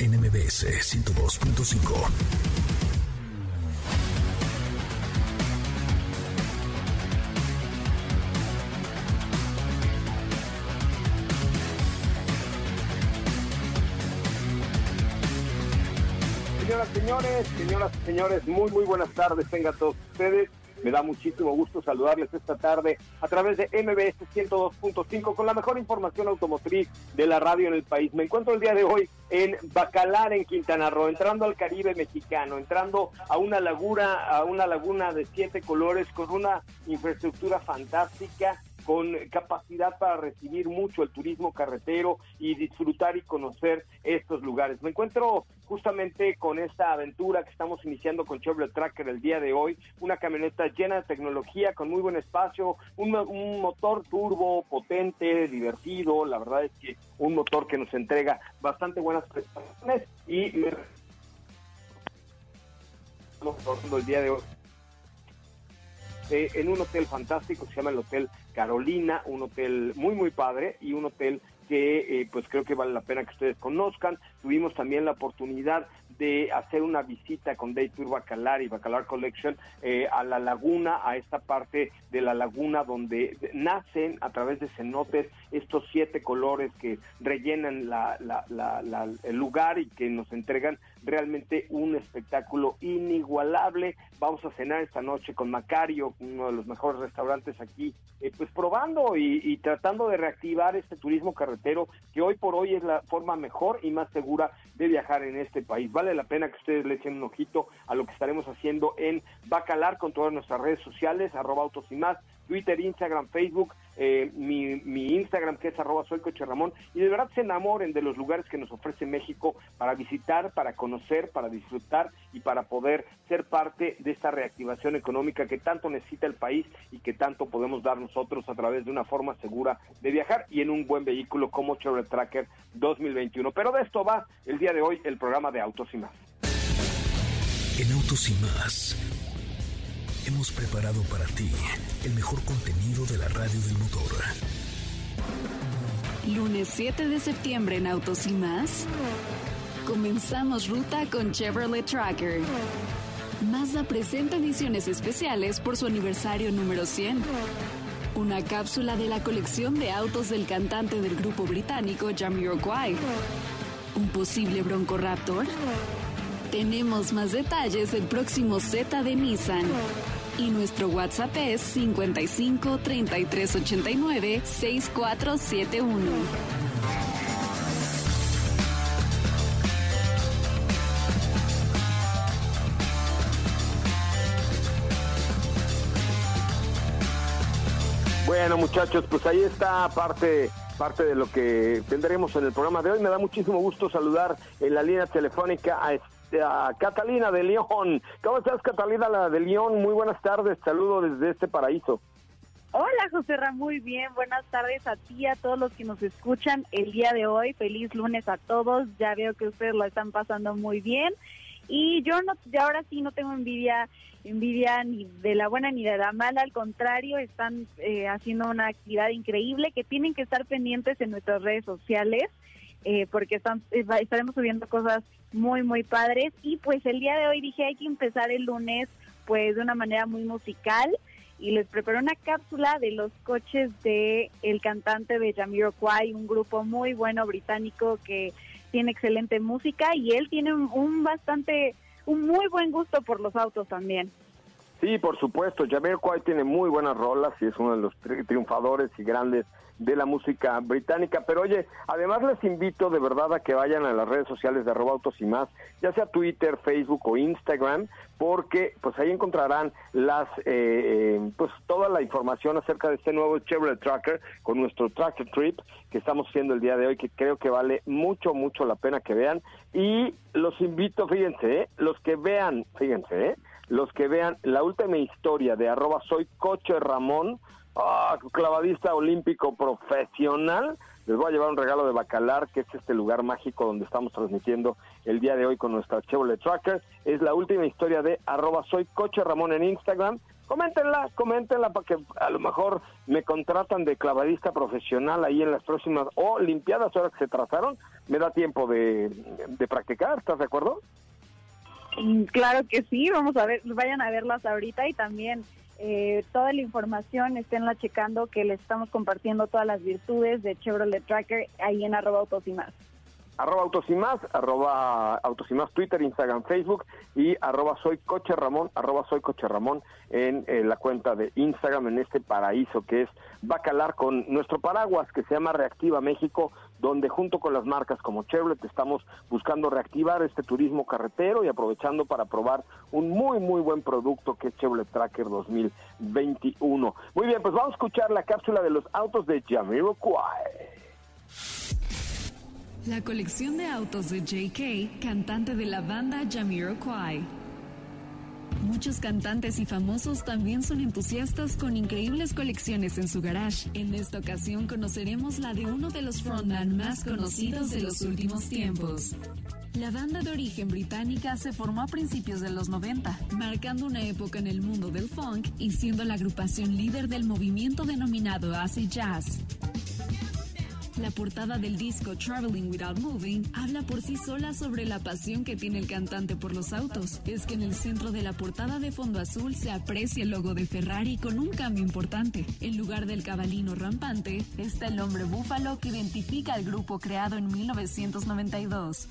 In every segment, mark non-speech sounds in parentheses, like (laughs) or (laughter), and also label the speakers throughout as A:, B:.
A: NMBS 102.5.
B: Señoras, señores, señoras y señores, muy, muy buenas tardes. Tengan todos ustedes. Me da muchísimo gusto saludarles esta tarde a través de MBS 102.5 con la mejor información automotriz de la radio en el país. Me encuentro el día de hoy en Bacalar, en Quintana Roo, entrando al Caribe mexicano, entrando a una laguna, a una laguna de siete colores con una infraestructura fantástica con capacidad para recibir mucho el turismo carretero y disfrutar y conocer estos lugares. Me encuentro justamente con esta aventura que estamos iniciando con Chevrolet Tracker el día de hoy, una camioneta llena de tecnología, con muy buen espacio, un, motor turbo potente, divertido, la verdad es que un motor que nos entrega bastante buenas prestaciones y me... el día de hoy en un hotel fantástico, se llama el Hotel Carolina, un hotel muy, muy padre y un hotel que eh, pues creo que vale la pena que ustedes conozcan. Tuvimos también la oportunidad de hacer una visita con Day Tour Bacalar y Bacalar Collection eh, a la laguna, a esta parte de la laguna donde nacen a través de cenotes estos siete colores que rellenan el lugar y que nos entregan realmente un espectáculo inigualable. Vamos a cenar esta noche con Macario, uno de los mejores restaurantes aquí, eh, pues probando y, tratando de reactivar este turismo carretero que hoy por hoy es la forma mejor y más segura de viajar en este país. Vale la pena que ustedes le echen un ojito a lo que estaremos haciendo en Bacalar con todas nuestras redes sociales, arroba autos y más, Twitter, Instagram, Facebook, eh, mi, Instagram que es arroba soy coche y de verdad se enamoren de los lugares que nos ofrece México para visitar, para conocer, para disfrutar y para poder ser parte de esta reactivación económica que tanto necesita el país y que tanto podemos dar nosotros a través de una forma segura de viajar y en un buen vehículo como Chevrolet Tracker 2021. Pero de esto va el día de hoy el programa de Autos y más.
A: En Autos y más hemos preparado para ti el mejor contenido de la radio del motor.
C: Lunes 7 de septiembre en Autos y más. Comenzamos ruta con Chevrolet Tracker. Mazda presenta ediciones especiales por su aniversario número 100. Una cápsula de la colección de autos del cantante del grupo británico Jamiroquai. Un posible Bronco Raptor. Tenemos más detalles del próximo Z de Nissan y nuestro WhatsApp es 55 33 89 6471.
B: Bueno, muchachos, pues ahí está parte parte de lo que tendremos en el programa de hoy. Me da muchísimo gusto saludar en la línea telefónica a a Catalina de León. ¿Cómo estás, Catalina de León? Muy buenas tardes, saludo desde este paraíso.
D: Hola, José Ramón, muy bien. Buenas tardes a ti, a todos los que nos escuchan el día de hoy. Feliz lunes a todos. Ya veo que ustedes lo están pasando muy bien. Y yo no, ya ahora sí no tengo envidia, envidia ni de la buena ni de la mala. Al contrario, están eh, haciendo una actividad increíble que tienen que estar pendientes en nuestras redes sociales. Eh, porque están, eh, estaremos subiendo cosas muy, muy padres. Y pues el día de hoy dije, hay que empezar el lunes pues de una manera muy musical y les preparé una cápsula de los coches de el cantante de Jamiroquai, un grupo muy bueno británico que tiene excelente música y él tiene un, bastante, un muy buen gusto por los autos también.
B: Sí, por supuesto, Jamiroquai tiene muy buenas rolas y es uno de los triunfadores y grandes de la música británica. Pero oye, además les invito de verdad a que vayan a las redes sociales de arroba autos y más, ya sea Twitter, Facebook o Instagram, porque pues ahí encontrarán las eh, eh, pues toda la información acerca de este nuevo Chevrolet Tracker con nuestro Tracker Trip que estamos haciendo el día de hoy, que creo que vale mucho, mucho la pena que vean. Y los invito, fíjense, ¿eh? los que vean, fíjense, los que vean la última historia de arroba soy coche Ramón, Ah, clavadista olímpico profesional. Les voy a llevar un regalo de Bacalar, que es este lugar mágico donde estamos transmitiendo el día de hoy con nuestra Chevrolet Tracker. Es la última historia de arroba soy coche Ramón en Instagram. Coméntenla, coméntenla para que a lo mejor me contratan de clavadista profesional ahí en las próximas o limpiadas ahora que se trazaron. Me da tiempo de practicar, ¿estás de acuerdo?
D: Mm, claro que sí, vamos a ver, vayan a verlas ahorita y también eh, toda la información, esténla checando que les estamos compartiendo todas las virtudes de Chevrolet Tracker ahí en arroba autos y más.
B: Arroba autos y más, arroba autos y más Twitter, Instagram, Facebook y arroba soy coche Ramón, arroba soy coche Ramón en eh, la cuenta de Instagram en este paraíso que es Bacalar con nuestro paraguas que se llama Reactiva México, donde junto con las marcas como Chevrolet estamos buscando reactivar este turismo carretero y aprovechando para probar un muy muy buen producto que es Chevrolet Tracker 2021. Muy bien, pues vamos a escuchar la cápsula de los autos de Jamiroquai.
C: La colección de autos de JK, cantante de la banda Jamiroquai. Muchos cantantes y famosos también son entusiastas con increíbles colecciones en su garage. En esta ocasión conoceremos la de uno de los frontman más conocidos de los últimos tiempos. La banda de origen británica se formó a principios de los 90, marcando una época en el mundo del funk y siendo la agrupación líder del movimiento denominado acid jazz. La portada del disco Traveling Without Moving habla por sí sola sobre la pasión que tiene el cantante por los autos. Es que en el centro de la portada de fondo azul se aprecia el logo de Ferrari con un cambio importante. En lugar del cabalino rampante, está el hombre búfalo que identifica al grupo creado en 1992.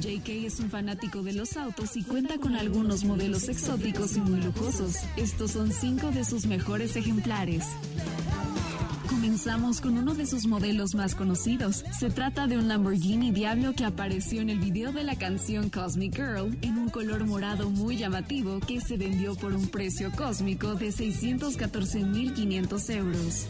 C: JK es un fanático de los autos y cuenta con algunos modelos exóticos y muy lujosos. Estos son cinco de sus mejores ejemplares. Comenzamos con uno de sus modelos más conocidos. Se trata de un Lamborghini Diablo que apareció en el video de la canción Cosmic Girl en un color morado muy llamativo que se vendió por un precio cósmico de 614.500 euros.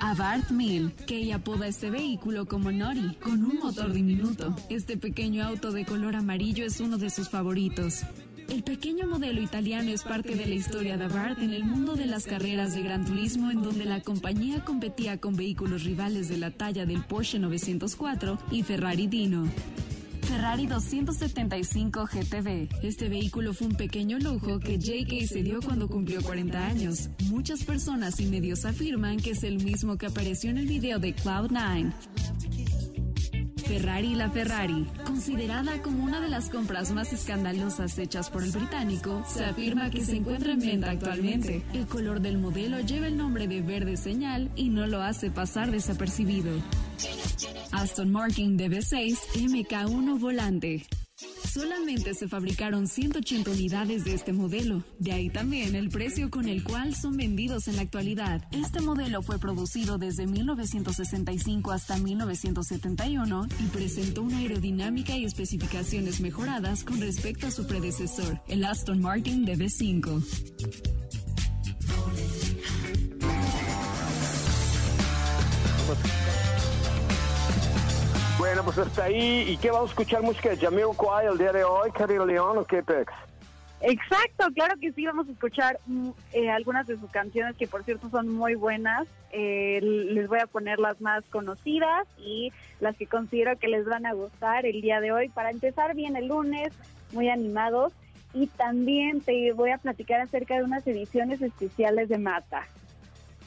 C: Abarth Mill, que apoda este vehículo como Nori, con un motor diminuto. Este pequeño auto de color amarillo es uno de sus favoritos. El pequeño modelo italiano es parte de la historia de Abarth en el mundo de las carreras de gran turismo en donde la compañía competía con vehículos rivales de la talla del Porsche 904 y Ferrari Dino. Ferrari 275 GTB. Este vehículo fue un pequeño lujo que JK se dio cuando cumplió 40 años. Muchas personas y medios afirman que es el mismo que apareció en el video de Cloud9. Ferrari la Ferrari, considerada como una de las compras más escandalosas hechas por el británico, se afirma que se encuentra en venta actualmente. El color del modelo lleva el nombre de verde señal y no lo hace pasar desapercibido. Aston Martin DB6 MK1 Volante. Solamente se fabricaron 180 unidades de este modelo, de ahí también el precio con el cual son vendidos en la actualidad. Este modelo fue producido desde 1965 hasta 1971 y presentó una aerodinámica y especificaciones mejoradas con respecto a su predecesor, el Aston Martin DB5.
B: Bueno, pues hasta ahí. ¿Y qué vamos a escuchar música de Jamiroquai el día de hoy, Karina León o qué, Pex?
D: Exacto, claro que sí, vamos a escuchar mm, eh, algunas de sus canciones que por cierto son muy buenas. Eh, les voy a poner las más conocidas y las que considero que les van a gustar el día de hoy. Para empezar bien el lunes, muy animados. Y también te voy a platicar acerca de unas ediciones especiales de Mata.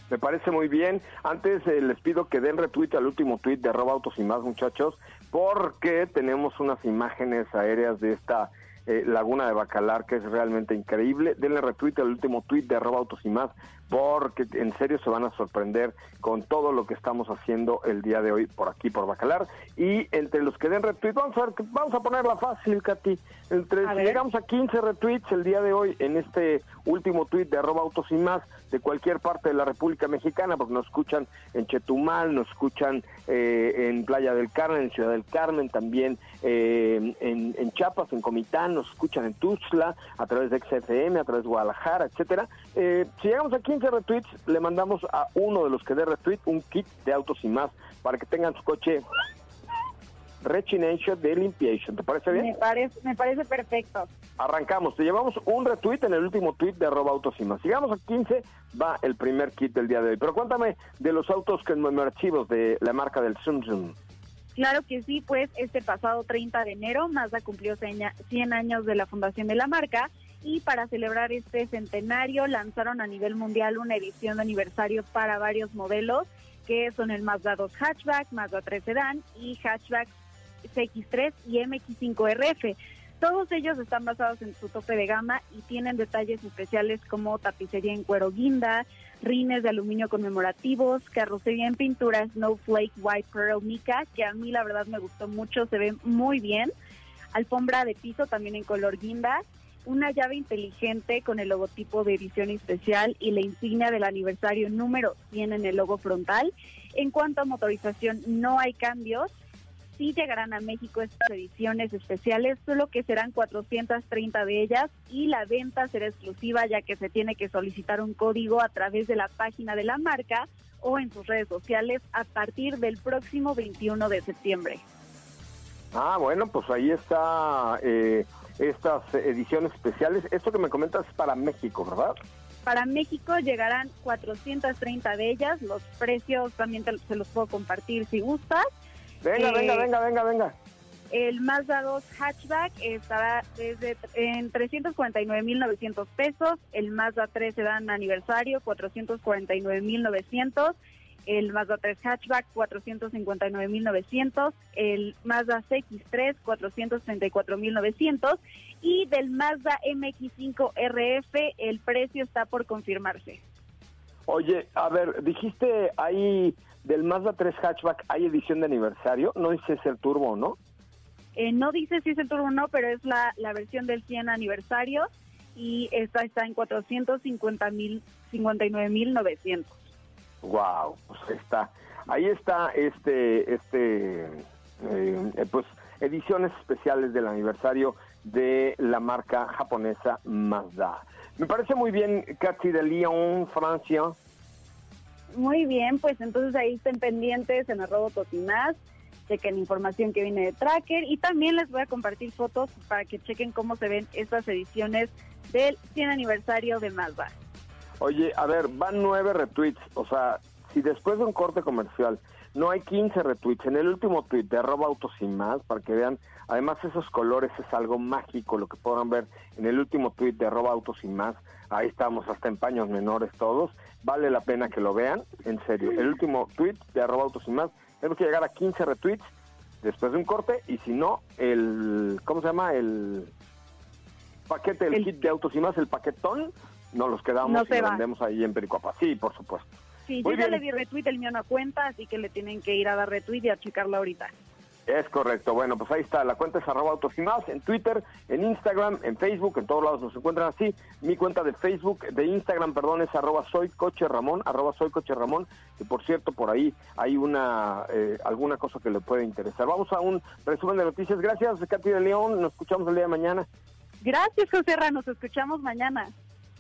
B: Me parece muy bien. Antes eh, les pido que den retweet al último tweet de arroba autos y más muchachos, porque tenemos unas imágenes aéreas de esta eh, Laguna de Bacalar, que es realmente increíble. Denle retweet al último tweet de arroba autos y más, porque en serio se van a sorprender con todo lo que estamos haciendo el día de hoy por aquí, por Bacalar. Y entre los que den retweet, vamos a ver, vamos a ponerla fácil, Katy. Entre, si llegamos a 15 retweets el día de hoy en este último tweet de arroba autos y más de cualquier parte de la República Mexicana, porque nos escuchan en Chetumal, nos escuchan eh, en Playa del Carmen, en Ciudad del Carmen, también eh, en, en Chiapas, en Comitán, nos escuchan en Tuxtla, a través de XFM, a través de Guadalajara, etcétera. Eh, si llegamos a 15 retweets, le mandamos a uno de los que dé retweet un kit de autos y más para que tengan su coche rechination de limpiation. ¿Te parece bien?
E: Me parece, me parece perfecto.
B: Arrancamos. Te llevamos un retweet en el último tweet de arroba autos y más. Si llegamos a 15, va el primer kit del día de hoy. Pero cuéntame de los autos que archivos de la marca del Zoom
E: Claro que sí, pues este pasado 30 de enero Mazda cumplió 100 años de la fundación de la marca y para celebrar este centenario lanzaron a nivel mundial una edición de aniversario para varios modelos que son el Mazda 2 Hatchback, Mazda 3 Sedan y Hatchback CX3 y MX5RF. Todos ellos están basados en su tope de gama y tienen detalles especiales como tapicería en cuero guinda, rines de aluminio conmemorativos, carrocería en pintura Snowflake White Pearl Mica, que a mí la verdad me gustó mucho, se ve muy bien, alfombra de piso también en color guinda, una llave inteligente con el logotipo de edición especial y la insignia del aniversario número 100 en el logo frontal. En cuanto a motorización, no hay cambios sí llegarán a México estas ediciones especiales, solo que serán 430 de ellas y la venta será exclusiva ya que se tiene que solicitar un código a través de la página de la marca o en sus redes sociales a partir del próximo 21 de septiembre.
B: Ah, bueno, pues ahí está eh, estas ediciones especiales. Esto que me comentas es para México, ¿verdad?
E: Para México llegarán 430 de ellas. Los precios también se los puedo compartir si gustas.
B: Venga, venga, eh, venga, venga, venga.
E: El Mazda 2 hatchback estará desde en 349.900 pesos. El Mazda 3 dan aniversario 449.900. El Mazda 3 hatchback 459.900. El Mazda CX3 434.900. Y del Mazda MX5 RF el precio está por confirmarse.
B: Oye, a ver, dijiste ahí del Mazda 3 hatchback hay edición de aniversario. No dice si es el turbo, ¿no?
E: Eh, no dice si es el turbo o no, pero es la, la versión del 100 aniversario y esta está en 450
B: Wow, pues está. Ahí está este, este, eh, pues ediciones especiales del aniversario de la marca japonesa Mazda. Me parece muy bien, Katy de Lyon, Francia.
E: Muy bien, pues entonces ahí estén pendientes en arroba totinaz, chequen información que viene de Tracker y también les voy a compartir fotos para que chequen cómo se ven estas ediciones del 100 aniversario de Mazda.
B: Oye, a ver, van nueve retweets, o sea, si después de un corte comercial no hay 15 retweets, en el último tweet de arroba autos y más, para que vean, además esos colores es algo mágico, lo que podrán ver en el último tweet de arroba autos y más, ahí estamos hasta en paños menores todos, vale la pena que lo vean, en serio. El último tweet de arroba autos y más, tenemos que llegar a 15 retweets después de un corte y si no, el, ¿cómo se llama? El paquete, el, kit de autos y más, el paquetón, nos los quedamos y vendemos ahí en Pericopa. Sí, por supuesto.
E: Sí, yo ya le di retweet, el mío no cuenta, así que le tienen que ir a dar retweet y a checarlo ahorita.
B: Es correcto. Bueno, pues ahí está. La cuenta es arroba autos y más en Twitter, en Instagram, en Facebook, en todos lados nos encuentran así. Mi cuenta de Facebook, de Instagram, perdón, es arroba soy coche Ramón, arroba soy coche Ramón. Y por cierto, por ahí hay una eh, alguna cosa que le puede interesar. Vamos a un resumen de noticias. Gracias, Katy de León. Nos escuchamos el día de mañana.
E: Gracias, José Ra. Nos escuchamos mañana.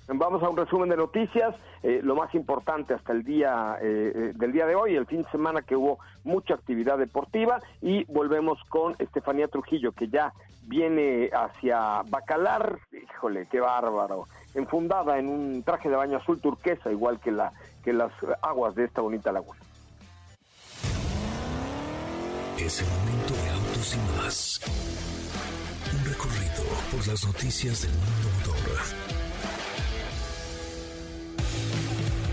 B: Vamos a un resumen de noticias, eh, lo más importante hasta el día eh, eh, del día de hoy, el fin de semana que hubo mucha actividad deportiva y volvemos con Estefanía Trujillo que ya viene hacia Bacalar, híjole, qué bárbaro, enfundada en un traje de baño azul turquesa, igual que la que las aguas de esta bonita laguna.
A: Es el momento de autos y más. Un recorrido por las noticias del mundo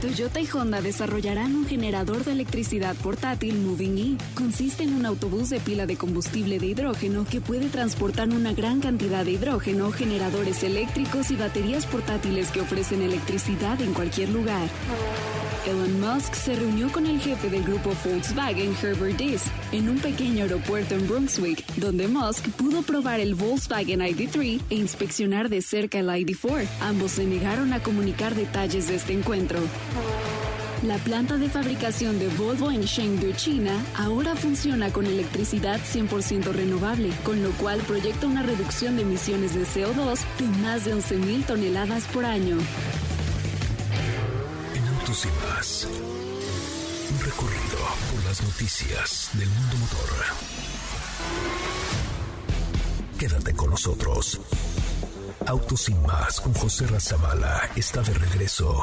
C: Toyota y Honda desarrollarán un generador de electricidad portátil Moving E. Consiste en un autobús de pila de combustible de hidrógeno que puede transportar una gran cantidad de hidrógeno, generadores eléctricos y baterías portátiles que ofrecen electricidad en cualquier lugar. Elon Musk se reunió con el jefe del grupo Volkswagen, Herbert Diess, en un pequeño aeropuerto en Brunswick, donde Musk pudo probar el Volkswagen ID3 e inspeccionar de cerca el ID4. Ambos se negaron a comunicar detalles de este encuentro. La planta de fabricación de Volvo en Chengdu, China, ahora funciona con electricidad 100% renovable, con lo cual proyecta una reducción de emisiones de CO2 de más de 11.000 toneladas por año.
A: En Autos y más, un recorrido por las noticias del mundo motor. Quédate con nosotros. Autos y más con José Razabala está de regreso.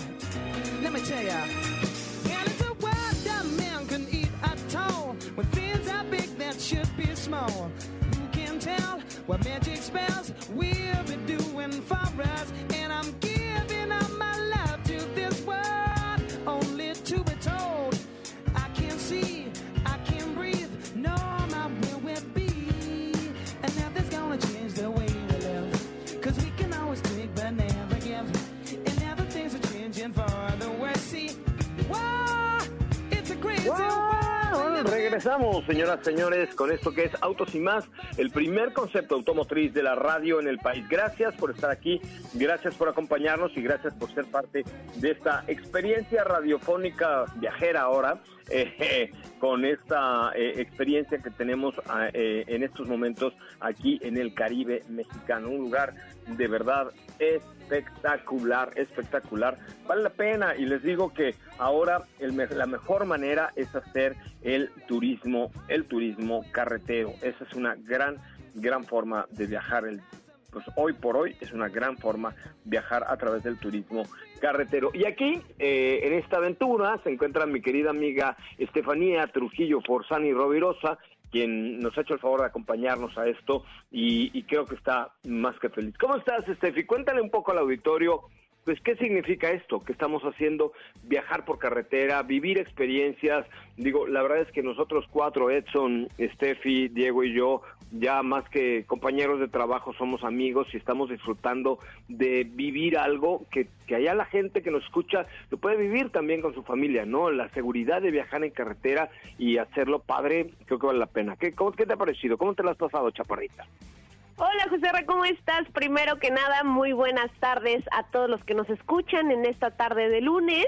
F: Tell ya. And it's a world that man can eat at all. When things are big that should be small. Who can tell what magic spells we'll be doing for us?
B: Regresamos, señoras, señores, con esto que es Autos y más, el primer concepto automotriz de la radio en el país. Gracias por estar aquí, gracias por acompañarnos y gracias por ser parte de esta experiencia radiofónica viajera ahora, (laughs) eh, con esta eh, experiencia que tenemos ah, eh, en estos momentos aquí en el Caribe mexicano, un lugar de verdad espectacular, espectacular. Vale la pena y les digo que ahora la mejor manera es hacer el turismo, el turismo carretero. Esa es una gran, gran forma de viajar. El, pues hoy por hoy es una gran forma viajar a través del turismo carretero. Y aquí, eh, en esta aventura, se encuentra mi querida amiga Estefanía Trujillo Forzani Rovirosa, quien nos ha hecho el favor de acompañarnos a esto y, y creo que está más que feliz. ¿Cómo estás, Estefi? Cuéntale un poco al auditorio, pues, ¿qué significa esto que estamos haciendo? Viajar por carretera, vivir experiencias. Digo, la verdad es que nosotros cuatro, Edson, Steffi, Diego y yo, ya más que compañeros de trabajo, somos amigos y estamos disfrutando de vivir algo que, que allá la gente que nos escucha lo puede vivir también con su familia, ¿no? La seguridad de viajar en carretera y hacerlo padre, creo que vale la pena. ¿Qué, cómo, qué te ha parecido? ¿Cómo te lo has pasado, Chaparrita?
G: Hola José Ra, ¿cómo estás? Primero que nada, muy buenas tardes a todos los que nos escuchan en esta tarde de lunes.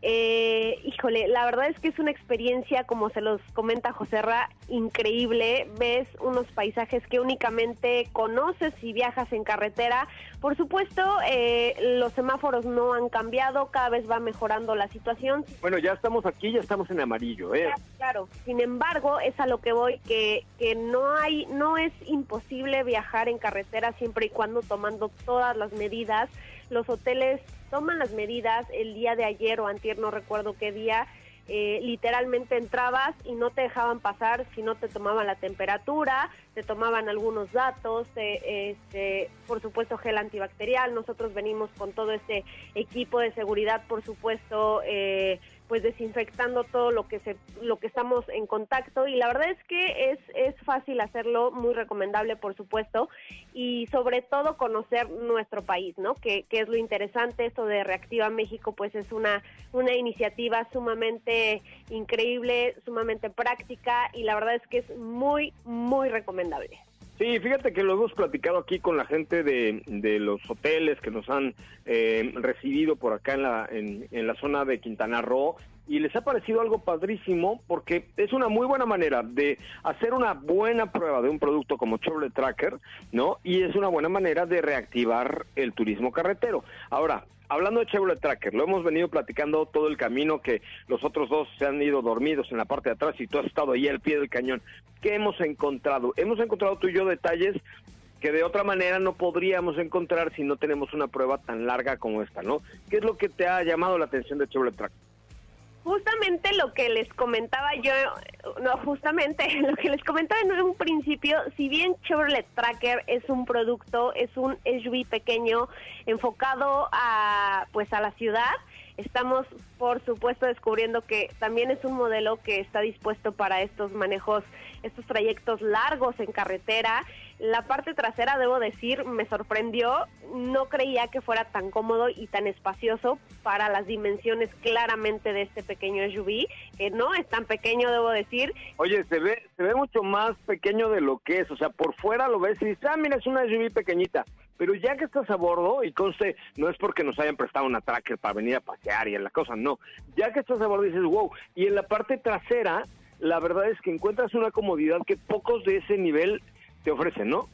G: Eh, híjole, la verdad es que es una experiencia, como se los comenta José Ra, increíble. Ves unos paisajes que únicamente conoces si viajas en carretera. Por supuesto, eh, los semáforos no han cambiado, cada vez va mejorando la situación.
B: Bueno, ya estamos aquí, ya estamos en amarillo, ¿eh?
G: Claro, sin embargo, es a lo que voy, que, que no hay, no es imposible viajar en carretera siempre y cuando tomando todas las medidas. Los hoteles toman las medidas el día de ayer o antier, no recuerdo qué día, eh, literalmente entrabas y no te dejaban pasar si no te tomaban la temperatura, te tomaban algunos datos, te- este, por supuesto gel antibacterial, nosotros venimos con todo este equipo de seguridad, por supuesto, eh, pues desinfectando todo lo que se lo que estamos en contacto. Y la verdad es que es es fácil hacerlo muy recomendable por supuesto y sobre todo conocer nuestro país no que, que es lo interesante. Esto de reactiva México pues es una una iniciativa sumamente increíble sumamente práctica y la verdad es que es muy muy recomendable
B: Sí, fíjate que lo hemos platicado aquí con la gente de, los hoteles que nos han eh, recibido por acá en la, en la zona de Quintana Roo y les ha parecido algo padrísimo porque es una muy buena manera de hacer una buena prueba de un producto como Chevrolet Tracker, ¿no? Y es una buena manera de reactivar el turismo carretero. Ahora, hablando de Chevrolet Tracker, lo hemos venido platicando todo el camino que los otros dos se han ido dormidos en la parte de atrás y tú has estado ahí al pie del cañón. ¿Qué hemos encontrado? Hemos encontrado tú y yo detalles que de otra manera no podríamos encontrar si no tenemos una prueba tan larga como esta, ¿no? ¿Qué es lo que te ha llamado la atención de Chevrolet Tracker?
G: Justamente lo que les comentaba yo, no, justamente (laughs) lo que les comentaba en un principio, si bien Chevrolet Tracker es un producto, es un SUV pequeño enfocado a pues a la ciudad, estamos por supuesto descubriendo que también es un modelo que está dispuesto para estos manejos, estos trayectos largos en carretera la parte trasera, debo decir, me sorprendió. No creía que fuera tan cómodo y tan espacioso para las dimensiones claramente de este pequeño SUV, que no es tan pequeño, debo decir.
B: Oye, se ve, se ve mucho más pequeño de lo que es. O sea, por fuera lo ves y dices, ah, mira, es una SUV pequeñita. Pero ya que estás a bordo, y conste, no es porque nos hayan prestado una tracker para venir a pasear y en la cosa, no. Ya que estás a bordo dices, wow. Y en la parte trasera, la verdad es que encuentras una comodidad que pocos de ese nivel te ofrecen, ¿no?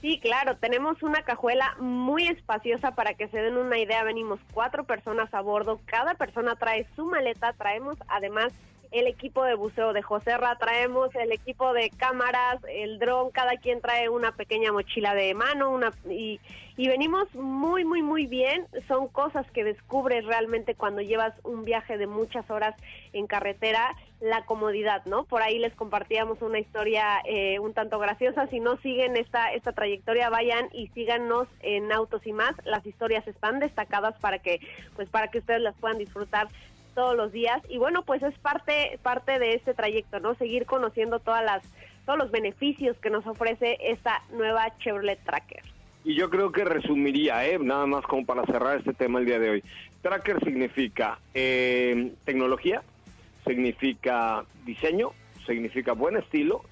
G: Sí, claro, tenemos una cajuela muy espaciosa para que se den una idea. Venimos cuatro personas a bordo, cada persona trae su maleta, traemos además el equipo de buceo de Joserra, traemos el equipo de cámaras, el dron, cada quien trae una pequeña mochila de mano una, y, y venimos muy, muy, muy bien. Son cosas que descubres realmente cuando llevas un viaje de muchas horas en carretera, la comodidad, ¿no? Por ahí les compartíamos una historia eh, un tanto graciosa. Si no siguen esta, esta trayectoria, vayan y síganos en Autos y más. Las historias están destacadas para que, pues, para que ustedes las puedan disfrutar todos los días. Y bueno pues es parte parte de este trayecto no seguir conociendo todas las todos los beneficios que nos ofrece esta nueva Chevrolet Tracker.
B: Y yo creo que resumiría eh nada más como para cerrar este tema el día de hoy. Tracker significa eh, tecnología significa diseño significa buen estilo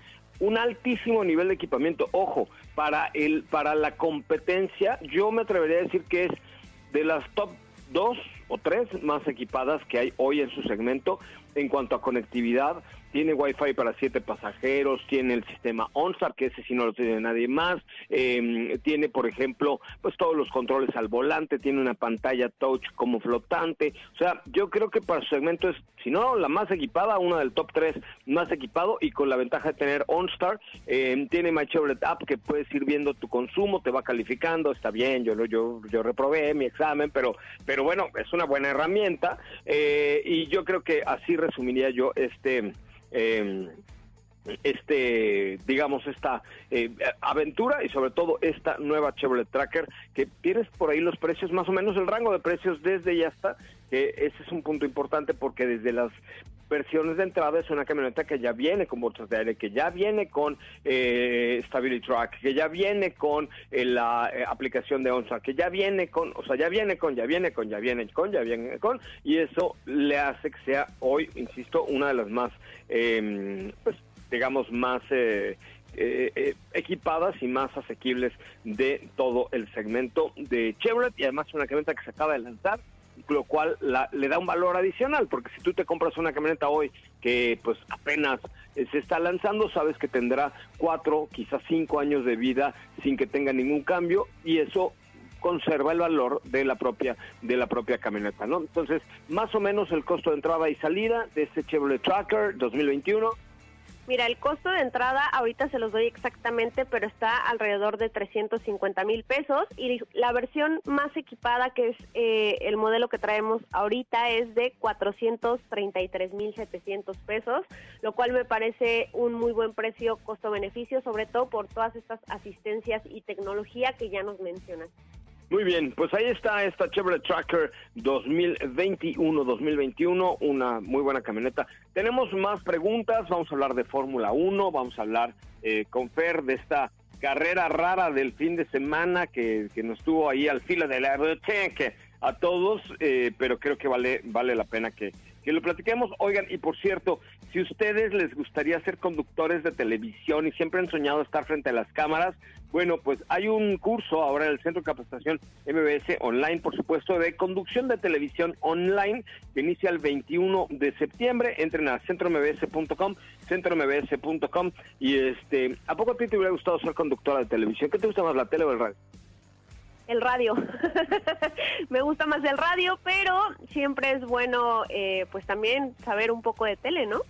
B: un altísimo nivel de equipamiento. Ojo para el para la competencia yo me atrevería a decir que es de las top dos o tres más equipadas que hay hoy en su segmento en cuanto a conectividad tiene Wi-Fi para siete pasajeros, tiene el sistema OnStar, que ese sí no lo tiene nadie más, em, tiene, por ejemplo, pues todos los controles al volante, tiene una pantalla touch como flotante, o sea, yo creo que para su segmento es, si no, la más equipada, una del top 3 más equipado y con la ventaja de tener OnStar, eh, tiene My Chevrolet App que puedes ir viendo tu consumo, te va calificando, está bien, yo yo yo reprobé mi examen, pero pero bueno, es una buena herramienta eh, y yo creo que así resumiría yo este eh, este, digamos, esta eh, aventura y sobre todo esta nueva Chevrolet Tracker que tienes por ahí los precios, más o menos el rango de precios desde ya está, que ese es un punto importante porque desde las versiones de entrada es una camioneta que ya viene con bolsas de aire, que ya viene con eh, Stability Track, que ya viene con eh, la eh, aplicación de OnStar, que ya viene con, o sea, ya viene con, ya viene con, ya viene con, ya viene con, y eso le hace que sea hoy, insisto, una de las más, em, pues, digamos, más equipadas y más asequibles de todo el segmento de Chevrolet y además una camioneta que se acaba de lanzar lo cual le da un valor adicional, porque si tú te compras una camioneta hoy que pues apenas eh, se está lanzando, sabes que tendrá cuatro, quizás cinco años de vida sin que tenga ningún cambio y eso conserva el valor de la propia de la propia camioneta, ¿no? Entonces, más o menos el costo de entrada y salida de este Chevrolet Tracker 2021
G: Mira, el costo de entrada ahorita se los doy exactamente, pero está alrededor de 350 mil pesos y la versión más equipada, que es eh, el modelo que traemos ahorita, es de 433 mil 700 pesos, lo cual me parece un muy buen precio costo-beneficio, sobre todo por todas estas asistencias y tecnología que ya nos mencionan.
B: Muy bien, pues ahí está esta Chevrolet Tracker 2021-2021, una muy buena camioneta. Tenemos más preguntas, vamos a hablar de Fórmula 1, vamos a hablar eh, con Fer de esta carrera rara del fin de semana que, que nos tuvo ahí al filo de la que a todos, eh, pero creo que vale, vale la pena que, que lo platiquemos. Oigan, y por cierto, si ustedes les gustaría ser conductores de televisión y siempre han soñado estar frente a las cámaras, Bueno, pues hay un curso ahora en el Centro de Capacitación MBS online, por supuesto, de conducción de televisión online que inicia el 21 de septiembre. Entren a centrombs.com, centrombs.com y este, ¿a poco a ti te hubiera gustado ser conductora de televisión? ¿Qué te gusta más, la tele o el radio?
G: El radio. (laughs) Me gusta más el radio, pero siempre es bueno, eh, pues también saber un poco de tele, ¿no?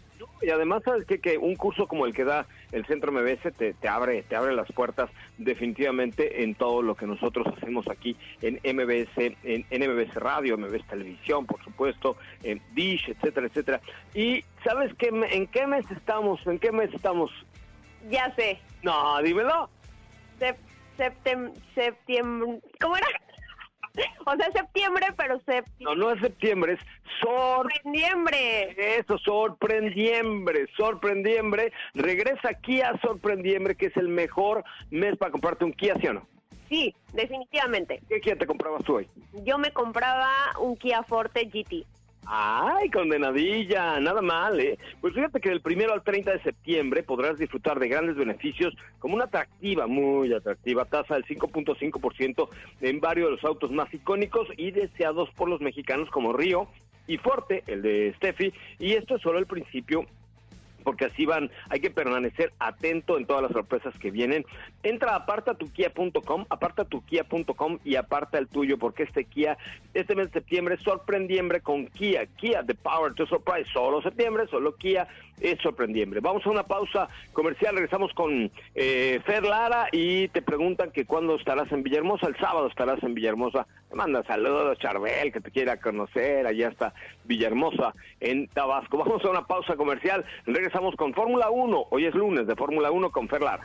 B: Y además, ¿sabes qué? Que un curso como el que da el Centro MBS te, te, abre te abre las puertas definitivamente en todo lo que nosotros hacemos aquí en MBS, en, en MBS Radio, MBS Televisión, por supuesto, en Dish, etcétera, etcétera. Y ¿sabes qué? ¿En qué mes estamos? ¿En qué mes estamos?
G: Ya sé.
B: No, dímelo.
G: Sep septem septiembre. ¿Cómo era? (laughs) O sea, septiembre, pero septiembre.
B: No, no es septiembre, es
G: sorprendiembre.
B: Eso, sorprendiembre, sorprendiembre. Regresa Kia Sorprendiembre, que es el mejor mes para comprarte un Kia, ¿sí o no?
G: Sí, definitivamente.
B: ¿Qué Kia te comprabas tú hoy?
G: Yo me compraba un Kia Forte GT.
B: Ay, condenadilla, nada mal, ¿eh? Pues fíjate que del primero al 30 de septiembre podrás disfrutar de grandes beneficios como una atractiva, muy atractiva tasa del 5.5% en varios de los autos más icónicos y deseados por los mexicanos como Río y Forte, el de Steffi, y esto es solo el principio porque así van, hay que permanecer atento en todas las sorpresas que vienen. Entra a apartatukia.com, apartatukia.com y aparta el tuyo, porque este Kia, este mes de septiembre, sorprendiembre con Kia, Kia, The Power to Surprise, solo septiembre, solo Kia, es sorprendiembre. Vamos a una pausa comercial, regresamos con eh, Fer Lara y te preguntan que cuándo estarás en Villahermosa, el sábado estarás en Villahermosa, te manda saludos Charbel, que te quiera conocer, allá está Villahermosa en Tabasco. (laughs) Vamos a una pausa comercial, regresamos con Fórmula 1, hoy es lunes de Fórmula 1 con Fer Lara.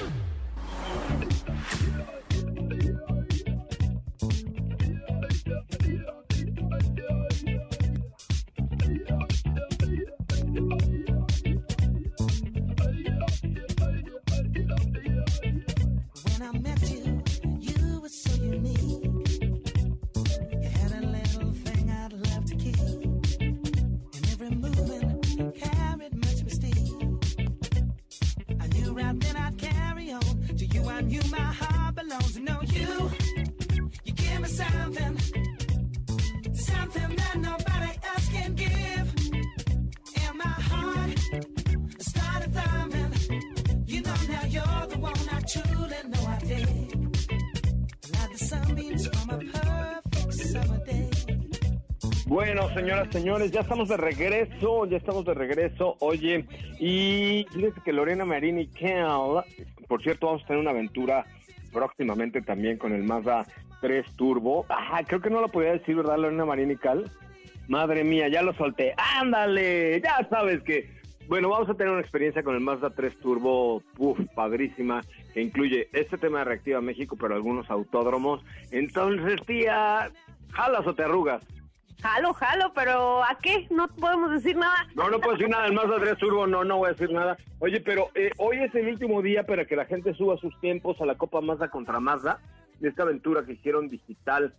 B: Bueno, señoras, señores, ya estamos de regreso, ya estamos de regreso. Oye, y fíjense que Lorena Marín y Kel, por cierto, vamos a tener una aventura próximamente también con el Mazda 3 Turbo. Ah, creo que no lo podía decir, ¿verdad, Lorena Marín y Cal? Madre mía, ya lo solté. ¡Ándale! Ya sabes que... Bueno, vamos a tener una experiencia con el Mazda 3 Turbo, uf, padrísima, que incluye este tema de Reactiva México, pero algunos autódromos. Entonces, tía, ¿jalas o te arrugas?
G: Jalo, jalo, pero ¿a qué? No podemos decir nada.
B: No, no puedo decir nada del Mazda 3 Turbo, no, no voy a decir nada. Oye, pero eh, hoy es el último día para que la gente suba sus tiempos a la Copa Mazda contra Mazda, de esta aventura que hicieron digital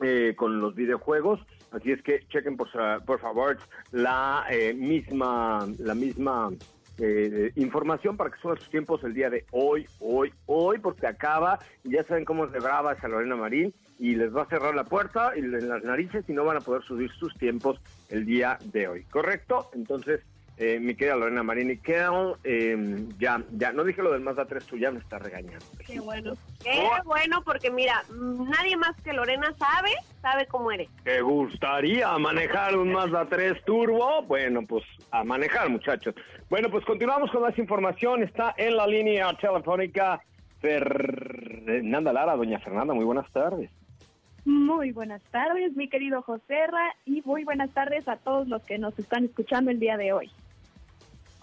B: eh, con los videojuegos. Así es que chequen por, por favor la eh, misma, la misma eh, información para que suban sus tiempos el día de hoy, hoy, hoy, porque acaba y ya saben cómo es de esa Lorena Marín y les va a cerrar la puerta y en las narices y no van a poder subir sus tiempos el día de hoy, ¿correcto? Entonces, eh, mi querida Lorena y Kel, eh, ya, ya, no dije lo del Mazda 3, tú ya me está regañando.
G: Qué bueno. Qué bueno, porque mira, nadie más que Lorena sabe, sabe cómo eres.
B: ¿Te gustaría manejar un Mazda 3 Turbo? Bueno, pues a manejar, muchachos. Bueno, pues continuamos con más información. Está en la línea telefónica Fernanda Lara. Doña Fernanda, muy buenas tardes.
D: Muy buenas tardes, mi querido Joserra, y muy buenas tardes a todos los que nos están escuchando el día de hoy.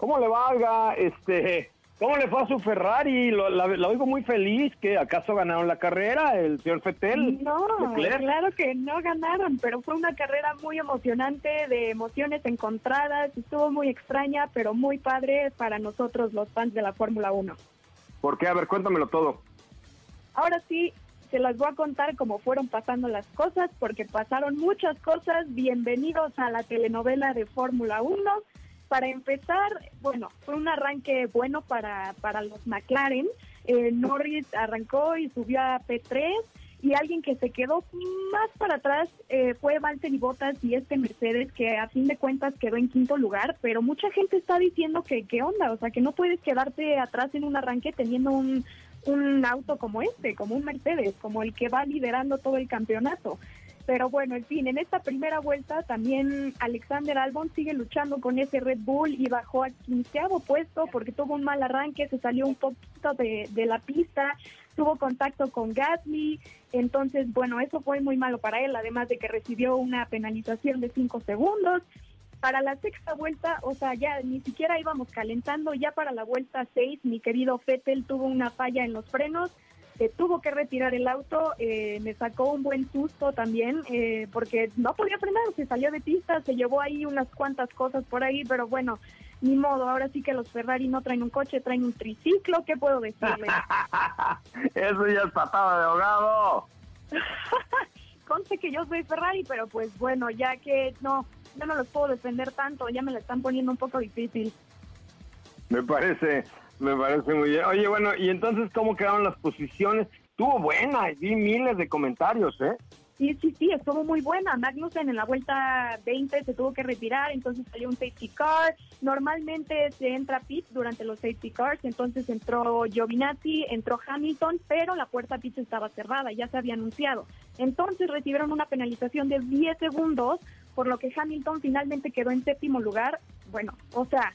B: ¿Cómo le valga? Este, ¿Cómo le fue a su Ferrari? Lo- la, la oigo muy feliz. que ¿Acaso ganaron la carrera el señor Fettel?
D: No,
B: Leclerc?
D: claro que no ganaron, pero fue una carrera muy emocionante, de emociones encontradas, estuvo muy extraña, pero muy padre para nosotros los fans de la Fórmula 1.
B: ¿Por qué? A ver, cuéntamelo todo.
D: Ahora sí, se las voy a contar cómo fueron pasando las cosas, porque pasaron muchas cosas. Bienvenidos a la telenovela de Fórmula 1. Para empezar, bueno, fue un arranque bueno para, para los McLaren. Eh, Norris arrancó y subió a P3 y alguien que se quedó más para atrás eh, fue Valtteri Bottas y este Mercedes que a fin de cuentas quedó en quinto lugar, pero mucha gente está diciendo que qué onda, o sea que no puedes quedarte atrás en un arranque teniendo un, un auto como este, como un Mercedes, como el que va liderando todo el campeonato. Pero bueno, en fin, en esta primera vuelta también Alexander Albon sigue luchando con ese Red Bull y bajó a quinceavo puesto porque tuvo un mal arranque, se salió un poquito de, de la pista, tuvo contacto con Gasly, entonces bueno, eso fue muy malo para él, además de que recibió una penalización de cinco segundos. Para la sexta vuelta, o sea, ya ni siquiera íbamos calentando, ya para la vuelta seis, mi querido Fettel tuvo una falla en los frenos, se tuvo que retirar el auto, eh, me sacó un buen susto también, eh, porque no podía frenar, se salió de pista, se llevó ahí unas cuantas cosas por ahí, pero bueno, ni modo, ahora sí que los Ferrari no traen un coche, traen un triciclo, ¿qué puedo decirle? (laughs)
B: Eso ya es patada de ahogado. (laughs)
D: Conste que yo soy Ferrari, pero pues bueno, ya que no, yo no los puedo defender tanto, ya me la están poniendo un poco difícil.
B: Me parece, me parece muy bien. Oye, bueno, y entonces, ¿cómo quedaron las posiciones? Tuvo buena, vi miles de comentarios, ¿eh?
D: Sí, sí, sí, estuvo muy buena. Magnussen en la vuelta 20 se tuvo que retirar, entonces salió un safety car. Normalmente se entra pit durante los safety cars, entonces entró Giovinazzi, entró Hamilton, pero la puerta pit estaba cerrada, ya se había anunciado. Entonces recibieron una penalización de 10 segundos, por lo que Hamilton finalmente quedó en séptimo lugar. Bueno, o sea,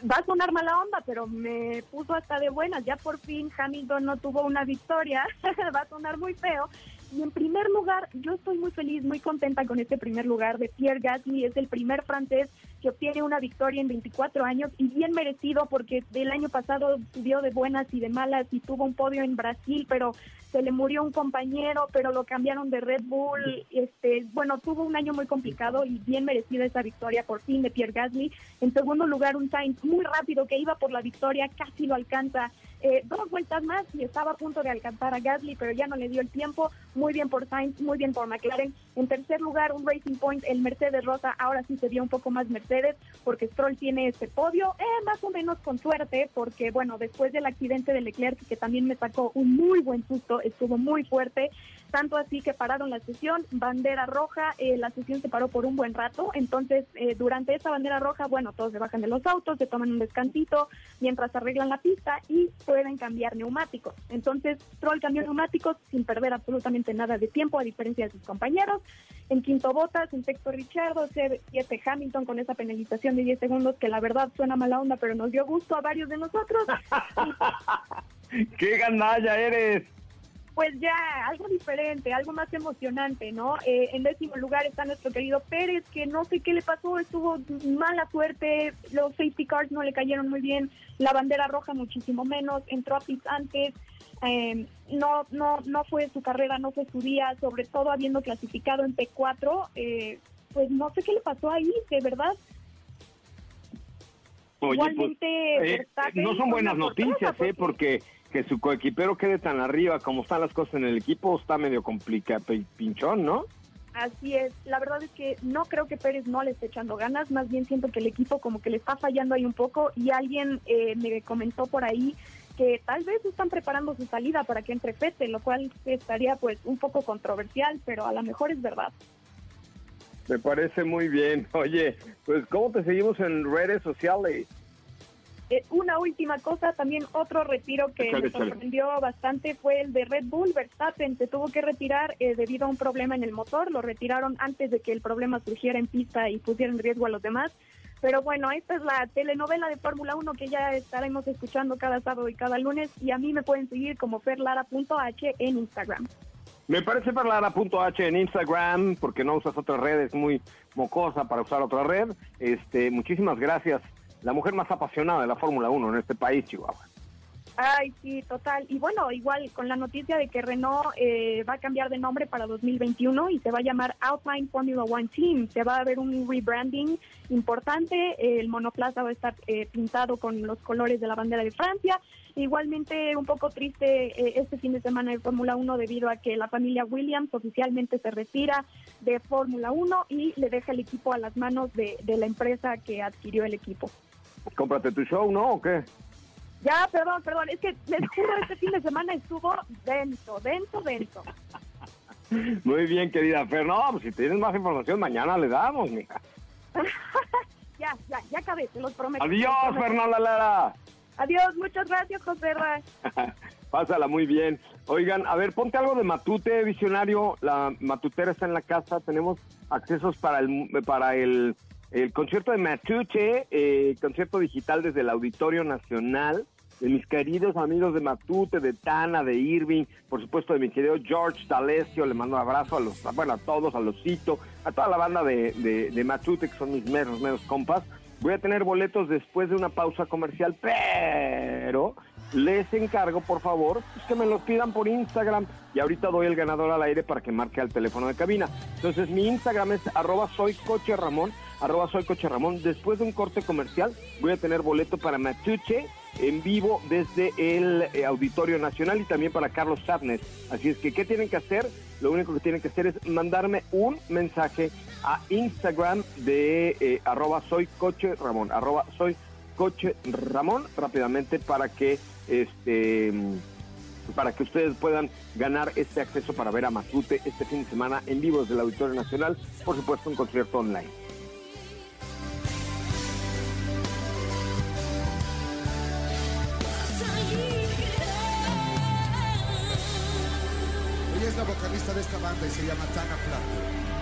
D: va a sonar mala onda, pero me puso hasta de buenas. Ya por fin Hamilton no tuvo una victoria, (laughs) va a sonar muy feo. Y en primer lugar, yo estoy muy feliz, muy contenta con este primer lugar de Pierre Gasly. Es el primer francés que obtiene una victoria en 24 años y bien merecido porque el año pasado subió de buenas y de malas y tuvo un podio en Brasil, pero se le murió un compañero, pero lo cambiaron de Red Bull. Este, bueno, tuvo un año muy complicado y bien merecida esa victoria por fin de Pierre Gasly. En segundo lugar, un Sainz muy rápido que iba por la victoria, casi lo alcanza. Eh, dos vueltas más y estaba a punto de alcanzar a Gasly, pero ya no le dio el tiempo. Muy bien por Sainz, muy bien por McLaren. En tercer lugar, un Racing Point, el Mercedes Rosa. Ahora sí se vio un poco más Mercedes porque Stroll tiene este podio, eh, más o menos con suerte, porque bueno, después del accidente de Leclerc, que también me sacó un muy buen susto, estuvo muy fuerte. Tanto así que pararon la sesión, bandera roja, eh, la sesión se paró por un buen rato, entonces eh, durante esa bandera roja, bueno, todos se bajan de los autos, se toman un descansito mientras arreglan la pista y pueden cambiar neumáticos. Entonces, Stroll cambió neumáticos sin perder absolutamente nada de tiempo, a diferencia de sus compañeros. En quinto Botas, en sexto Richardo, siete Hamilton con esa penalización de 10 segundos, que la verdad suena mala onda, pero nos dio gusto a varios de nosotros. (laughs)
B: ¡Qué gandalla eres!
D: Pues ya, algo diferente, algo más emocionante, ¿no? Eh, en décimo lugar está nuestro querido Pérez, que no sé qué le pasó, estuvo mala suerte, los safety cars no le cayeron muy bien, la bandera roja muchísimo menos, entró a pits antes, eh, no, no, no fue su carrera, no fue su día, sobre todo habiendo clasificado en P4, eh, pues no sé qué le pasó ahí, de verdad.
B: Oye, pues,
D: Igualmente,
B: eh,
D: Verstappen
B: no son buenas noticias, ¿eh? Porque que su coequipero quede tan arriba como están las cosas en el equipo está medio complicado, pinchón, ¿no?
D: Así es, la verdad es que no creo que Pérez no le esté echando ganas, más bien siento que el equipo como que le está fallando ahí un poco y alguien eh, me comentó por ahí que tal vez están preparando su salida para que entre Fete, lo cual estaría pues un poco controversial, pero a lo mejor es verdad.
B: Me parece muy bien. (laughs) Oye, pues ¿cómo te seguimos en redes sociales?
D: Eh, una última cosa, también otro retiro que me sorprendió bastante fue el de Red Bull. Verstappen se tuvo que retirar eh, debido a un problema en el motor. Lo retiraron antes de que el problema surgiera en pista y pusiera en riesgo a los demás. Pero bueno, esta es la telenovela de Fórmula 1 que ya estaremos escuchando cada sábado y cada lunes. Y a mí me pueden seguir como ferlara.h en Instagram.
B: Me parece H en Instagram, porque no usas otra red, es muy mocosa para usar otra red. Este, muchísimas gracias. La mujer más apasionada de la Fórmula 1 en este país, Chihuahua.
D: Ay, sí, total. Y bueno, igual con la noticia de que Renault eh, va a cambiar de nombre para 2021 y se va a llamar Outline Formula One Team. Se va a ver un rebranding importante. El monoplaza va a estar eh, pintado con los colores de la bandera de Francia. Igualmente un poco triste eh, este fin de semana de Fórmula 1 debido a que la familia Williams oficialmente se retira de Fórmula 1 y le deja el equipo a las manos de la empresa que adquirió el equipo.
B: Cómprate tu show, ¿no? ¿O qué?
D: Ya, perdón, perdón, es que les juro, este fin de semana estuvo denso, denso, denso.
B: Muy bien, querida Fer. No, pues si tienes más información, mañana le damos, mija. (laughs)
D: ya, ya, ya acabé, te los prometo.
B: Adiós, Fernanda Lara.
D: Adiós, muchas gracias, José (laughs)
B: Pásala muy bien. Oigan, a ver, ponte algo de Matute, visionario. La Matutera está en la casa. Tenemos accesos para el, para el, el concierto de Matute, eh, concierto digital desde el Auditorio Nacional de mis queridos amigos de Matute, de Tana, de Irving, por supuesto de mi querido George D'Alessio, le mando un abrazo a los, bueno, a todos, a los Cito, a toda la banda de, de, Matute, que son mis meros, meros compas. Voy a tener boletos después de una pausa comercial, pero les encargo, por favor, pues, que me los pidan por Instagram. Y ahorita doy el ganador al aire para que marque al teléfono de cabina. Entonces, mi Instagram es arroba soy coche Ramón, arroba soy coche Ramón. Después de un corte comercial, voy a tener boleto para Matuche en vivo desde el eh, Auditorio Nacional y también para Carlos Sadness. Así es que, ¿qué tienen que hacer? Lo único que tienen que hacer es mandarme un mensaje a Instagram de eh, arroba soy coche Ramón, arroba soy coche Ramón rápidamente para que este para que ustedes puedan ganar este acceso para ver a Matute este fin de semana en vivo desde el Auditorio Nacional, por supuesto un concierto online.
H: es la vocalista de esta banda y se llama Tana Plato.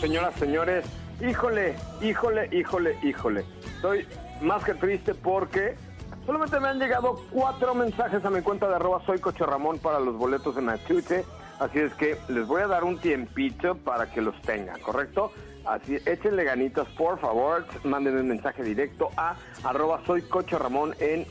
B: Señoras, señores. Híjole, híjole, híjole, híjole. Estoy más que triste porque solamente me han llegado cuatro mensajes a mi cuenta de arroba soy Coche Ramón para los boletos en Matute. Así es que les voy a dar un tiempito para que los tengan, ¿correcto? Así, échenle ganitas, por favor. Mándenme un mensaje directo a arroba soy Coche Ramón en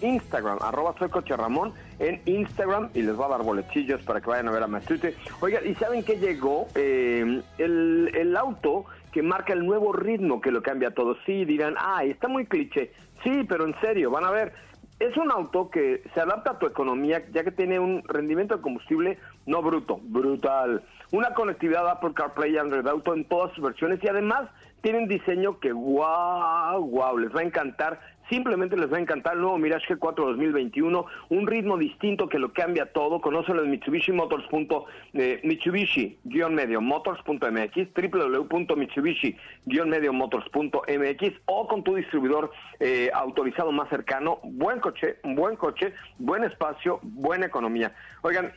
B: Instagram, arroba soy Coche Ramón en Instagram y les va a dar boletillos para que vayan a ver a Matute. Oiga, ¿y saben qué llegó? Eh, el, el auto que marca el nuevo ritmo que lo cambia todo. Sí, dirán, ay, está muy cliché. Sí, pero en serio, van a ver, es un auto que se adapta a tu economía, ya que tiene un rendimiento de combustible no bruto, brutal. Una conectividad Apple CarPlay y Android Auto en todas sus versiones y además tiene un diseño que wow, wow, les va a encantar Simplemente les va a encantar el nuevo Mirage G4 2021, un ritmo distinto que lo cambia todo. Conócelo en Mitsubishi Motors. Eh, Mitsubishi-medio motors.mx, www.mitsubishi-medio motors.mx o con tu distribuidor eh, autorizado más cercano. Buen coche, buen coche, buen espacio, buena economía. Oigan,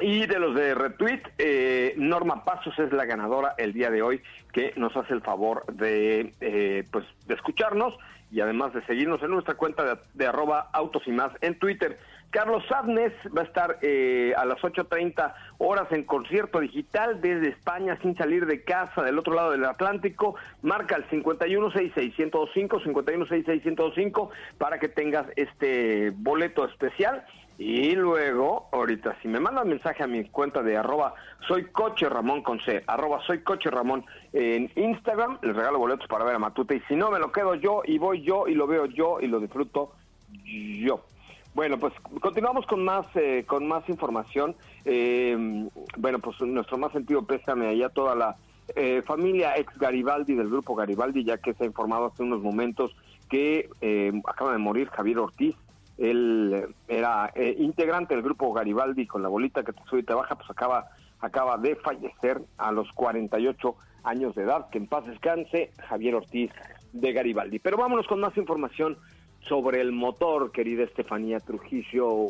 B: Y de los de retweet, eh, Norma Pasos es la ganadora el día de hoy, que nos hace el favor de, eh, pues, de escucharnos y además de seguirnos en nuestra cuenta de, de arroba autos y más en Twitter. Carlos Sadnes va a estar eh, a las 8.30 horas en concierto digital desde España sin salir de casa del otro lado del Atlántico. Marca el 5166105, 5166105 para que tengas este boleto especial. Y luego, ahorita, si me mandan mensaje a mi cuenta de arroba soy coche Ramón con C, arroba soy coche Ramón en Instagram, les regalo boletos para ver a Matute. Y si no, me lo quedo yo y voy yo y lo veo yo y lo disfruto yo. Bueno, pues continuamos con más eh, con más información. Eh, bueno, pues nuestro más sentido pésame allá a toda la eh, familia ex Garibaldi del grupo Garibaldi, ya que se ha informado hace unos momentos que eh, acaba de morir Javier Ortiz. Él era eh, integrante del grupo Garibaldi con la bolita que te sube y te baja, pues acaba acaba de fallecer a los 48 años de edad. Que en paz descanse Javier Ortiz de Garibaldi. Pero vámonos con más información sobre el motor, querida Estefanía Trujillo.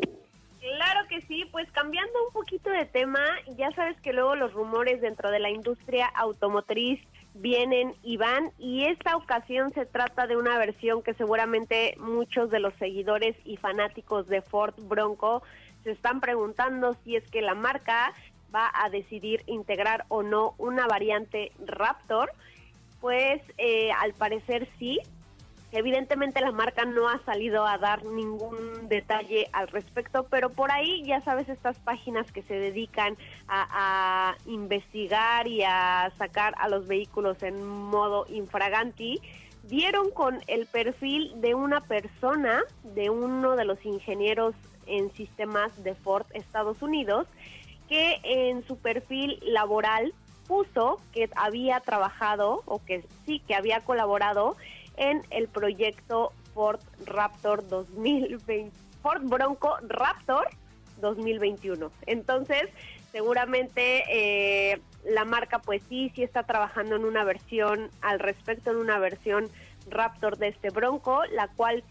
G: Claro que sí, pues cambiando un poquito de tema, ya sabes que luego los rumores dentro de la industria automotriz vienen y van y esta ocasión se trata de una versión que seguramente muchos de los seguidores y fanáticos de Ford Bronco se están preguntando si es que la marca va a decidir integrar o no una variante Raptor. Pues eh, al parecer sí, Evidentemente la marca no ha salido a dar ningún detalle al respecto, pero por ahí ya sabes estas páginas que se dedican a, investigar y a sacar a los vehículos en modo infraganti, dieron con el perfil de una persona, de uno de los ingenieros en sistemas de Ford Estados Unidos, que en su perfil laboral puso que había trabajado o que sí, que había colaborado en el proyecto Ford Raptor 2020, Ford Bronco Raptor 2021. Entonces, seguramente eh, la marca pues sí, sí está trabajando en una versión al respecto, en una versión Raptor de este Bronco, la cual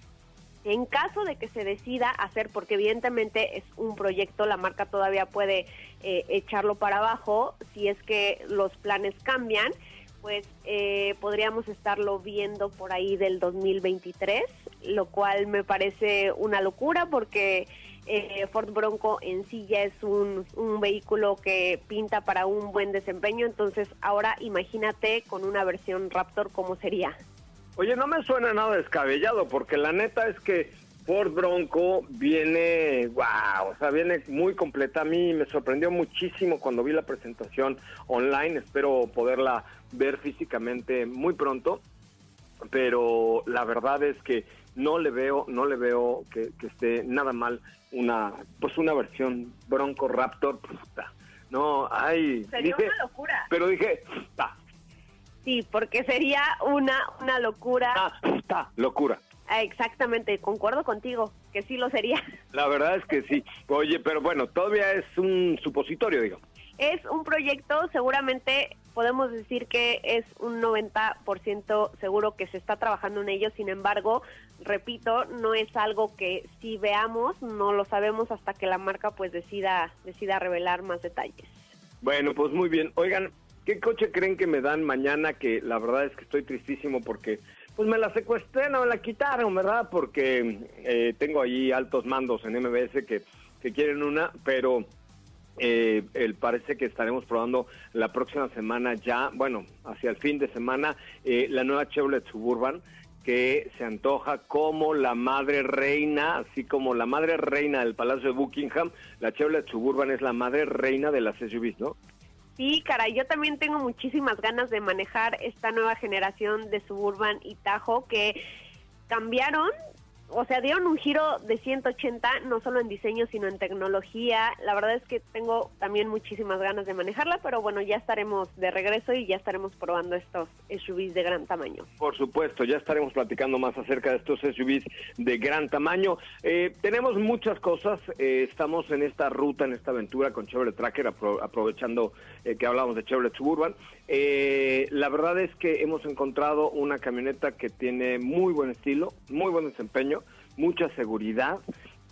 G: en caso de que se decida hacer, porque evidentemente es un proyecto, la marca todavía puede eh, echarlo para abajo si es que los planes cambian, pues eh, podríamos estarlo viendo por ahí del 2023, lo cual me parece una locura porque eh, Ford Bronco en sí ya es un, un vehículo que pinta para un buen desempeño, entonces ahora imagínate con una versión Raptor cómo sería.
B: Oye, no me suena nada descabellado, porque la neta es que Ford Bronco viene, wow, o sea, viene muy completa. A mí me sorprendió muchísimo cuando vi la presentación online. Espero poderla ver físicamente muy pronto, pero la verdad es que no le veo, no le veo que, que esté nada mal una, pues una versión Bronco Raptor. Puta. No, hay.
G: Sería
B: dije,
G: una locura.
B: Pero dije, ta,
G: Sí, porque sería una, una locura.
B: ta, ta, locura.
G: Ah, Exactamente, concuerdo contigo, que sí lo sería. (laughs)
B: La verdad es que sí. Oye, pero bueno, todavía es un supositorio, digo.
G: Es un proyecto, seguramente podemos decir que es un 90% seguro que se está trabajando en ello, sin embargo, repito, no es algo que si veamos, no lo sabemos hasta que la marca pues decida, decida revelar más detalles.
B: Bueno, pues muy bien. Oigan, ¿qué coche creen que me dan mañana? Que la verdad es que estoy tristísimo porque pues me la secuestré, no me la quitaron, ¿verdad? Porque eh, tengo ahí altos mandos en MBS que, que quieren una, pero eh, el, parece que estaremos probando la próxima semana ya, bueno, hacia el fin de semana, eh, la nueva Chevrolet Suburban que se antoja como la madre reina, así como la madre reina del Palacio de Buckingham, la Chevrolet Suburban es la madre reina de las SUVs, ¿no?
G: Sí, caray, yo también tengo muchísimas ganas de manejar esta nueva generación de Suburban y Tajo que cambiaron, o sea, dieron un giro de 180, no solo en diseño, sino en tecnología. La verdad es que tengo también muchísimas ganas de manejarla, pero bueno, ya estaremos de regreso y ya estaremos probando estos SUVs de gran tamaño.
B: Por supuesto, ya estaremos platicando más acerca de estos SUVs de gran tamaño. Eh, tenemos muchas cosas, eh, estamos en esta ruta, en esta aventura con Chevrolet Tracker, apro- aprovechando eh, que hablamos de Chevrolet Suburban. Eh, la verdad es que hemos encontrado una camioneta que tiene muy buen estilo, muy buen desempeño, mucha seguridad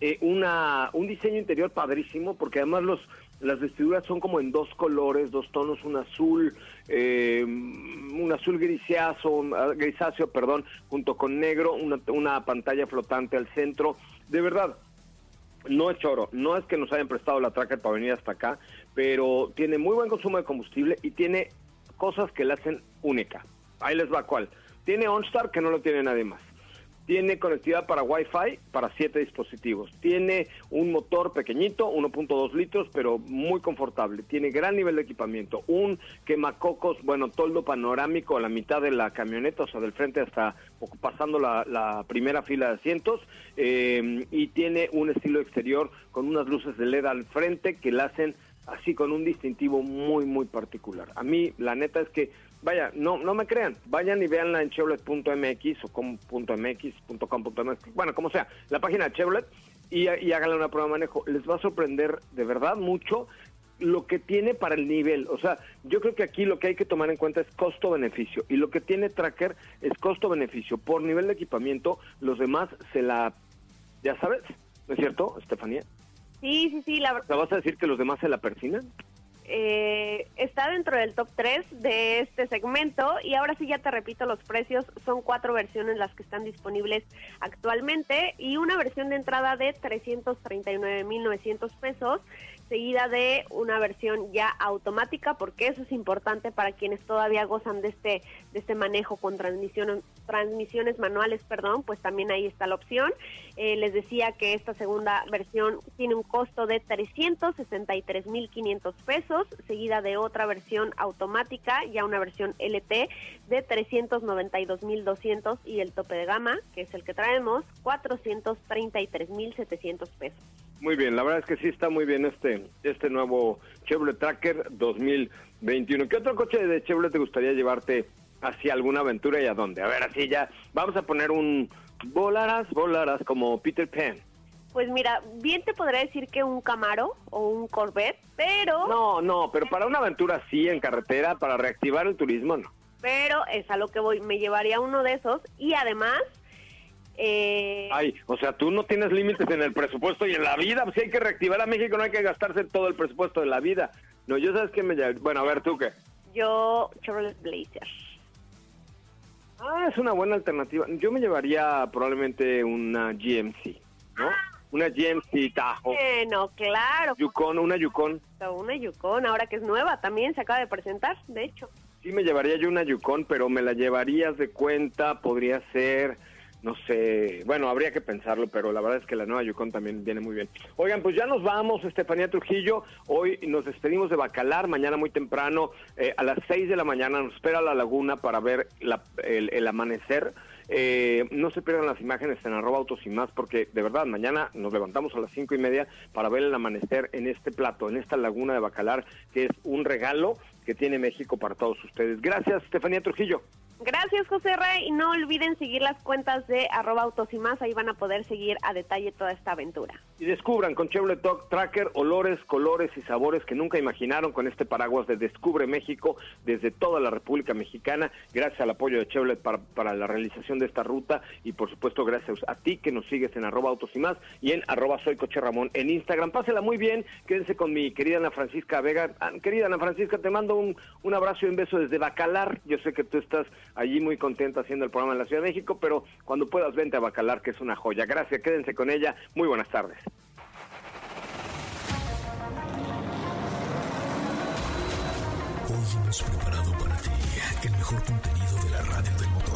B: eh, una, un diseño interior padrísimo, porque además los las vestiduras son como en dos colores, dos tonos, un azul, eh, un azul grisáceo, ah, grisáceo, perdón, junto con negro, una, una pantalla flotante al centro. De verdad, no es choro, no es que nos hayan prestado la tracker para venir hasta acá, pero tiene muy buen consumo de combustible y tiene cosas que la hacen única. Ahí les va cuál. Tiene OnStar que no lo tiene nadie más. Tiene conectividad para Wi-Fi para siete dispositivos. Tiene un motor pequeñito, 1.2 litros, pero muy confortable. Tiene gran nivel de equipamiento. Un quemacocos, bueno, toldo panorámico a la mitad de la camioneta, o sea, del frente hasta pasando la, la primera fila de asientos. eh, y tiene un estilo exterior con unas luces de LED al frente que la hacen así con un distintivo muy, muy particular. A mí, la neta es que, vaya, no, no me crean, vayan y véanla en Chevrolet.mx o com.mx, .com.mx, bueno, como sea, la página de Chevrolet y, y háganle una prueba de manejo. Les va a sorprender de verdad mucho lo que tiene para el nivel. O sea, yo creo que aquí lo que hay que tomar en cuenta es costo-beneficio. Y lo que tiene Tracker es costo-beneficio. Por nivel de equipamiento, los demás se la... Ya sabes, ¿no es cierto, Estefanía?
G: Sí, sí, sí, la verdad.
B: ¿Te vas a decir que los demás se la persinan?
G: Eh, está dentro del top 3 de este segmento. Y ahora sí ya te repito los precios son cuatro versiones las que están disponibles actualmente. Y una versión de entrada de 339.900 pesos seguida de una versión ya automática porque eso es importante para quienes todavía gozan de este de este manejo con transmisión, transmisiones manuales perdón pues también ahí está la opción. Eh, les decía que esta segunda versión tiene un costo de 363.500 pesos seguida de otra versión automática ya una versión LT de 392.200 y el tope de gama que es el que traemos 433.700 pesos
B: Muy bien, la verdad es que sí está muy bien este este nuevo Chevrolet Tracker 2021. ¿Qué otro coche de Chevrolet te gustaría llevarte hacia alguna aventura y a dónde? A ver, así ya vamos a poner un volarás, volarás como Peter Pan.
G: Pues mira, bien te podría decir que un Camaro o un Corvette, pero
B: No, no, pero para una aventura sí en carretera para reactivar el turismo no.
G: pero es a lo que voy, me llevaría uno de esos y además eh,
B: Ay, o sea, tú no tienes límites en el presupuesto y en la vida. Si hay que reactivar a México, no hay que gastarse todo el presupuesto de la vida. No, yo sabes que me... Bueno, a ver, ¿tú qué?
G: yo Chevrolet Blazer.
B: Ah, es una buena alternativa. Yo me llevaría probablemente una GMC, ¿no? Una GMC Tahoe.
G: Bueno, claro,
B: Yukon, una Yukon.
G: una Yukon, ahora que es nueva, también se acaba de presentar, de hecho.
B: Sí me llevaría yo una Yukon, pero me la llevarías de cuenta, podría ser, no sé, bueno, habría que pensarlo, pero la verdad es que la nueva Yukon también viene muy bien. Oigan, pues ya nos vamos, Estefanía Trujillo, hoy nos despedimos de Bacalar, mañana muy temprano, eh, a las 6 de la mañana nos espera la laguna para ver la- el, el amanecer. Eh, no se pierdan las imágenes en arroba autos y más porque de verdad mañana nos levantamos a las cinco y media para ver el amanecer en este plato, en esta laguna de Bacalar, que es un regalo que tiene México para todos ustedes. Gracias, Estefanía Trujillo.
G: Gracias, José Rey, y no olviden seguir las cuentas de arroba autos y más, ahí van a poder seguir a detalle toda esta aventura.
B: Y descubran con Chevrolet Talk Tracker olores, colores y sabores que nunca imaginaron con este paraguas de Descubre México desde toda la República Mexicana. Gracias al apoyo de Chevrolet para, la realización de esta ruta y por supuesto gracias a ti que nos sigues en arroba autos y más y en arroba soy coche Ramón en Instagram. Pásela muy bien, quédense con mi querida Ana Francisca Vega. Ah, querida Ana Francisca, te mando un, un abrazo y un beso desde Bacalar. Yo sé que tú estás allí muy contenta haciendo el programa en la Ciudad de México, pero cuando puedas vente a Bacalar, que es una joya. Gracias, quédense con ella. Muy buenas tardes.
A: Hoy hemos preparado para ti el mejor contenido de la radio del motor.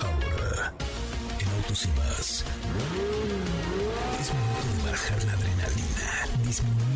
A: Ahora, en Autos y más, es momento de bajar la adrenalina, disminuir